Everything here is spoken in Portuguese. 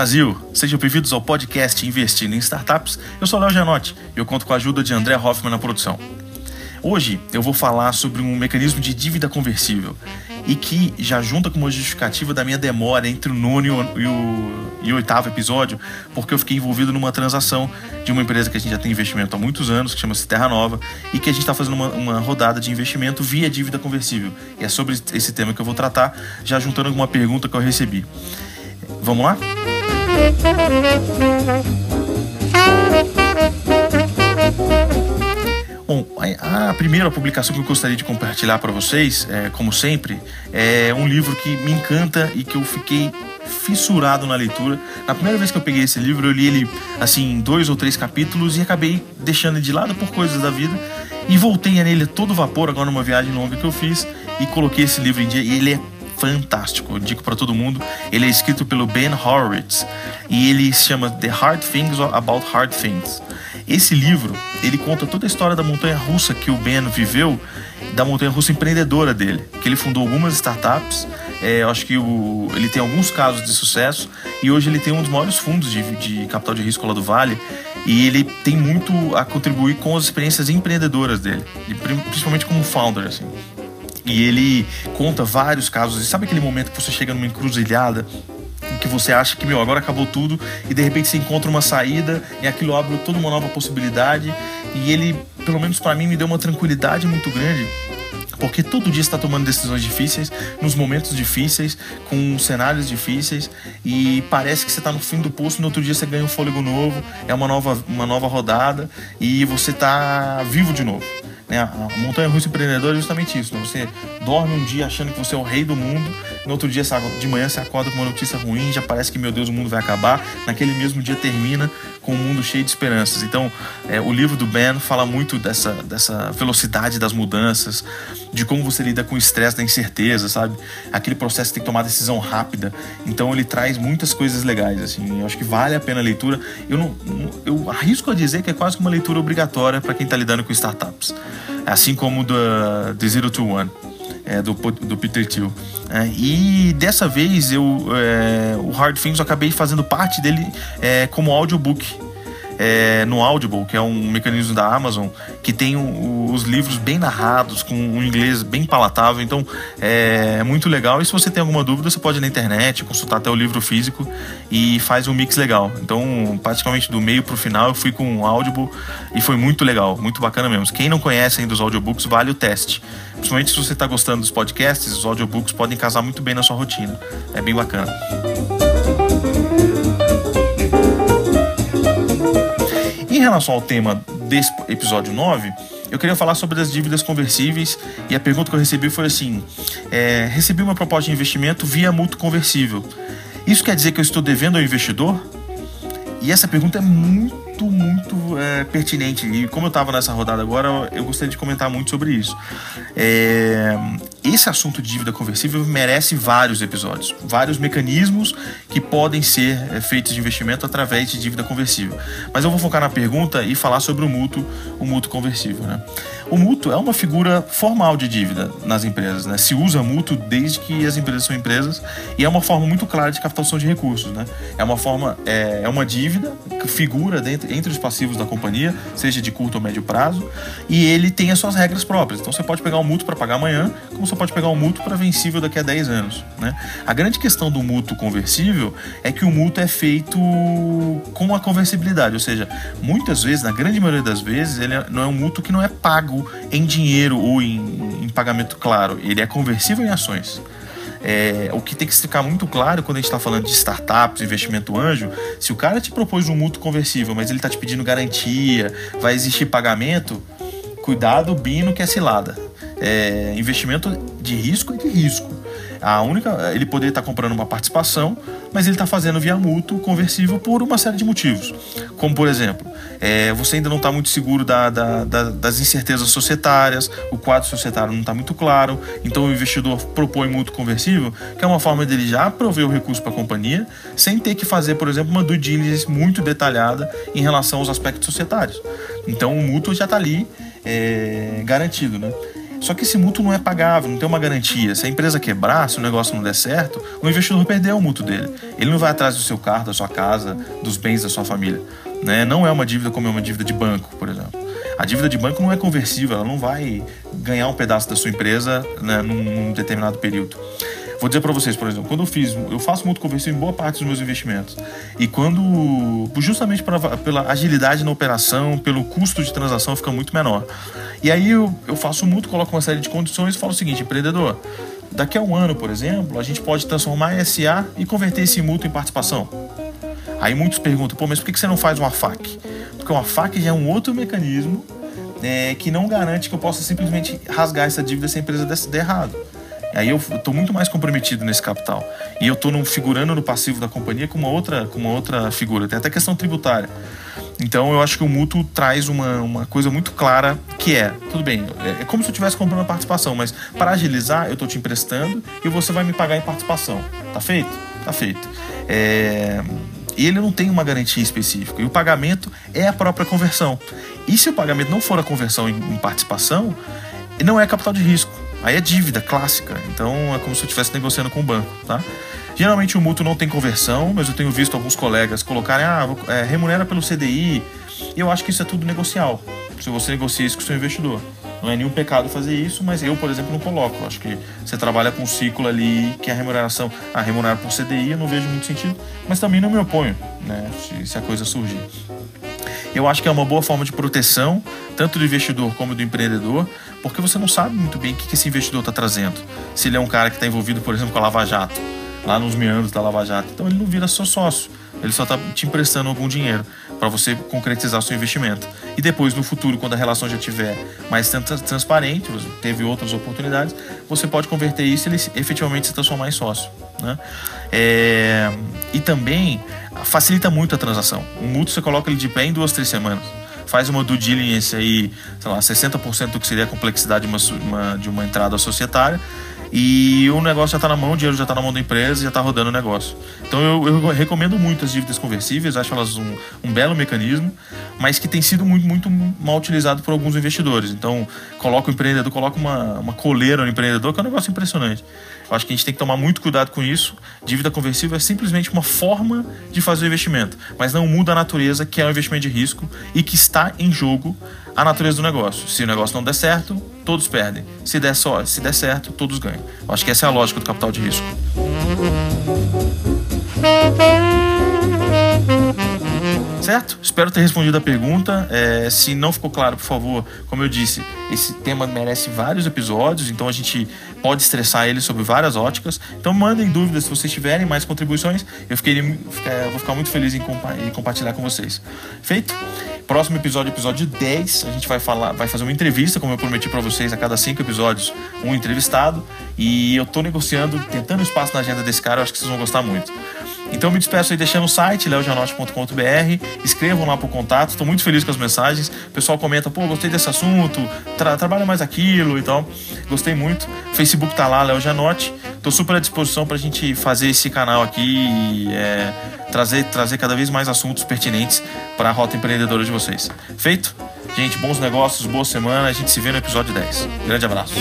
Brasil! Sejam bem-vindos ao podcast Investindo em Startups. Eu sou Léo Gianotti e eu conto com a ajuda de André Hoffman na produção. Hoje eu vou falar sobre um mecanismo de dívida conversível e que já junta com uma justificativa da minha demora entre o nono e o, e o, oitavo episódio, porque eu fiquei envolvido numa transação de uma empresa que a gente já tem investimento há muitos anos, que chama-se Terra Nova, e que a gente está fazendo uma, uma rodada de investimento via dívida conversível. E é sobre esse tema que eu vou tratar, já juntando alguma pergunta que eu recebi. Vamos lá? Bom, a primeira publicação que eu gostaria de compartilhar para vocês, é, como sempre, é um livro que me encanta e que eu fiquei fissurado na leitura. Na primeira vez que eu peguei esse livro, eu li ele assim em dois ou três capítulos e acabei deixando ele de lado por coisas da vida e voltei a nele todo vapor agora numa viagem longa que eu fiz e coloquei esse livro em dia e ele é fantástico, eu digo para todo mundo. Ele é escrito pelo Ben Horowitz e ele se chama The Hard Things About Hard Things. Esse livro, ele conta toda a história da montanha russa que o Ben viveu, da montanha russa empreendedora dele, que ele fundou algumas startups, é, eu acho que o, ele tem alguns casos de sucesso e hoje ele tem um dos maiores fundos de, de capital de risco lá do Vale e ele tem muito a contribuir com as experiências empreendedoras dele, principalmente como founder, assim. E ele conta vários casos. E sabe aquele momento que você chega numa encruzilhada que você acha que, meu, agora acabou tudo e de repente você encontra uma saída e aquilo abre toda uma nova possibilidade. E ele, pelo menos para mim, me deu uma tranquilidade muito grande porque todo dia está tomando decisões difíceis, nos momentos difíceis, com cenários difíceis, e parece que você está no fim do poço e no outro dia você ganha um fôlego novo, é uma nova, uma nova rodada e você está vivo de novo. Né? A montanha russa empreendedora é justamente isso. Né? Você dorme um dia achando que você é o rei do mundo, no outro dia de manhã você acorda com uma notícia ruim, já parece que, meu Deus, o mundo vai acabar. Naquele mesmo dia termina com um mundo cheio de esperanças. Então, é, o livro do Ben fala muito dessa, dessa velocidade das mudanças, de como você lida com o estresse da incerteza, sabe? Aquele processo tem que tomar decisão rápida. Então, ele traz muitas coisas legais, assim. Eu acho que vale a pena a leitura. Eu, não, eu arrisco a dizer que é quase que uma leitura obrigatória para quem está lidando com startups. Assim como do The Zero to One. É, do, do Peter Thiel. É, e dessa vez eu, é, o Hard Things eu acabei fazendo parte dele é, como audiobook é, no Audible, que é um mecanismo da Amazon, que tem o, os livros bem narrados, com um inglês bem palatável. Então é, é, muito legal. E se você tem alguma dúvida, você pode ir na internet, consultar até o livro físico e faz um mix legal. Então, praticamente do meio pro final, eu fui com o Audible e foi muito legal, muito bacana mesmo. Quem não conhece ainda os audiobooks, vale o teste. Principalmente se você está gostando dos podcasts, os audiobooks podem casar muito bem na sua rotina. É bem bacana. Relação ao tema desse episódio 9, eu queria falar sobre as dívidas conversíveis e a pergunta que eu recebi foi assim: é, recebi uma proposta de investimento via mútuo conversível. Isso quer dizer que eu estou devendo ao investidor? E essa pergunta é muito, muito é, pertinente. E como eu estava nessa rodada agora, eu gostaria de comentar muito sobre isso. É, esse assunto de dívida conversível merece vários episódios, vários mecanismos que podem ser é, feitos de investimento através de dívida conversível. Mas eu vou focar na pergunta e falar sobre o mútuo, o mútuo conversível. Né? O mútuo é uma figura formal de dívida nas empresas. Né? Se usa mútuo desde que as empresas são empresas e é uma forma muito clara de captação de recursos. Né? É uma forma, é, é uma dívida que figura dentro, entre os passivos da companhia, seja de curto ou médio prazo, e ele tem as suas regras próprias. Então você pode pegar um mútuo para pagar amanhã, como você pode pegar um mútuo para vencível daqui a 10 anos. Né? A grande questão do mútuo conversível é que o mútuo é feito com a conversibilidade, ou seja, muitas vezes, na grande maioria das vezes, ele é, não é um mútuo que não é pago em dinheiro ou em, em pagamento claro, ele é conversível em ações. É, o que tem que ficar muito claro quando a gente está falando de startups, investimento anjo, se o cara te propôs um mútuo conversível, mas ele está te pedindo garantia, vai existir pagamento, cuidado, bino que é cilada. É, investimento de risco é de risco. A única, ele poderia estar comprando uma participação, mas ele está fazendo via mútuo conversível por uma série de motivos. Como, por exemplo, é, você ainda não está muito seguro da, da, da, das incertezas societárias, o quadro societário não está muito claro, então o investidor propõe mútuo conversível, que é uma forma dele já prover o recurso para a companhia, sem ter que fazer, por exemplo, uma due diligence muito detalhada em relação aos aspectos societários. Então o mútuo já está ali é, garantido, né? Só que esse mútuo não é pagável, não tem uma garantia. Se a empresa quebrar, se o negócio não der certo, o investidor perdeu o mútuo dele. Ele não vai atrás do seu carro, da sua casa, dos bens da sua família. Né? Não é uma dívida como é uma dívida de banco, por exemplo. A dívida de banco não é conversível, ela não vai ganhar um pedaço da sua empresa né, num, num determinado período. Vou dizer para vocês, por exemplo, quando eu fiz, eu faço muito conversível em boa parte dos meus investimentos. E quando, justamente pra, pela agilidade na operação, pelo custo de transação fica muito menor. E aí eu, eu faço muito, coloco uma série de condições e falo o seguinte, empreendedor, daqui a um ano, por exemplo, a gente pode transformar SA e converter esse mútuo em participação. Aí muitos perguntam, pô, mas por que você não faz uma FAC? Porque uma FAC já é um outro mecanismo é, que não garante que eu possa simplesmente rasgar essa dívida se a empresa der errado. Aí eu estou muito mais comprometido nesse capital. E eu estou figurando no passivo da companhia com uma outra, com uma outra figura. Tem até questão tributária. Então eu acho que o mútuo traz uma, uma coisa muito clara que é, tudo bem, é, é como se eu estivesse comprando a participação, mas para agilizar, eu estou te emprestando e você vai me pagar em participação. Tá feito? Tá feito. É, e ele não tem uma garantia específica. E o pagamento é a própria conversão. E se o pagamento não for a conversão em participação, não é capital de risco. Aí é dívida clássica, então é como se eu estivesse negociando com o banco, tá? Geralmente o mútuo não tem conversão, mas eu tenho visto alguns colegas colocarem, ah, é, remunera pelo CDI, e eu acho que isso é tudo negocial. Se você negocia isso com o seu investidor. Não é nenhum pecado fazer isso, mas eu, por exemplo, não coloco. Eu acho que você trabalha com um ciclo ali que a remuneração, a remunerar por CDI, eu não vejo muito sentido, mas também não me oponho, né, se, se a coisa surgir. Eu acho que é uma boa forma de proteção, tanto do investidor como do empreendedor, porque você não sabe muito bem o que esse investidor está trazendo. Se ele é um cara que está envolvido, por exemplo, com a Lava Jato, lá nos meandros da Lava Jato, então ele não vira seu sócio, ele só está te emprestando algum dinheiro para você concretizar seu investimento. E depois, no futuro, quando a relação já estiver mais transparente, teve outras oportunidades, você pode converter isso e ele efetivamente se transformar em sócio. Né? É... E também facilita muito a transação. O mútuo você coloca ele de pé em duas, três semanas. Faz uma due diligence aí, sei lá, 60% do que seria a complexidade de uma, uma, de uma entrada societária e o negócio já está na mão, o dinheiro já está na mão da empresa já está rodando o negócio. Então eu, eu, recomendo muito as dívidas conversíveis, acho elas um, um, belo mecanismo, mas que tem sido muito, muito mal utilizado por alguns investidores. Então coloca o empreendedor, coloca uma, uma coleira no empreendedor, que é um negócio impressionante. Eu acho que a gente tem que tomar muito cuidado com isso. Dívida conversível é simplesmente uma forma de fazer o investimento, mas não muda a natureza que é um investimento de risco e que está em jogo a natureza do negócio. Se o negócio não der certo, todos perdem. Se der só, se der certo, todos ganham. Acho que essa é a lógica do capital de risco. Certo? Espero ter respondido a pergunta. É, se não ficou claro, por favor, como eu disse, esse tema merece vários episódios, então a gente pode estressar ele sobre várias óticas. Então mandem dúvidas se vocês tiverem mais contribuições. Eu fiquei, vou ficar muito feliz em, compa em compartilhar com vocês. Feito? Próximo episódio, episódio 10, a gente vai falar, vai fazer uma entrevista, como eu prometi para vocês, a cada cinco episódios, um entrevistado. E eu tô negociando, tentando espaço na agenda desse cara, eu acho que vocês vão gostar muito. Então me despeço aí deixando o site, leojanote.com.br, escrevam lá pro contato, estou muito feliz com as mensagens. O pessoal comenta, pô, gostei desse assunto, tra trabalha mais aquilo e tal. Gostei muito. Facebook tá lá, Léo Janote. Tô super à disposição pra gente fazer esse canal aqui e é, trazer, trazer cada vez mais assuntos pertinentes para a rota empreendedora de vocês. Feito? Gente, bons negócios, boa semana. A gente se vê no episódio 10. Grande abraço.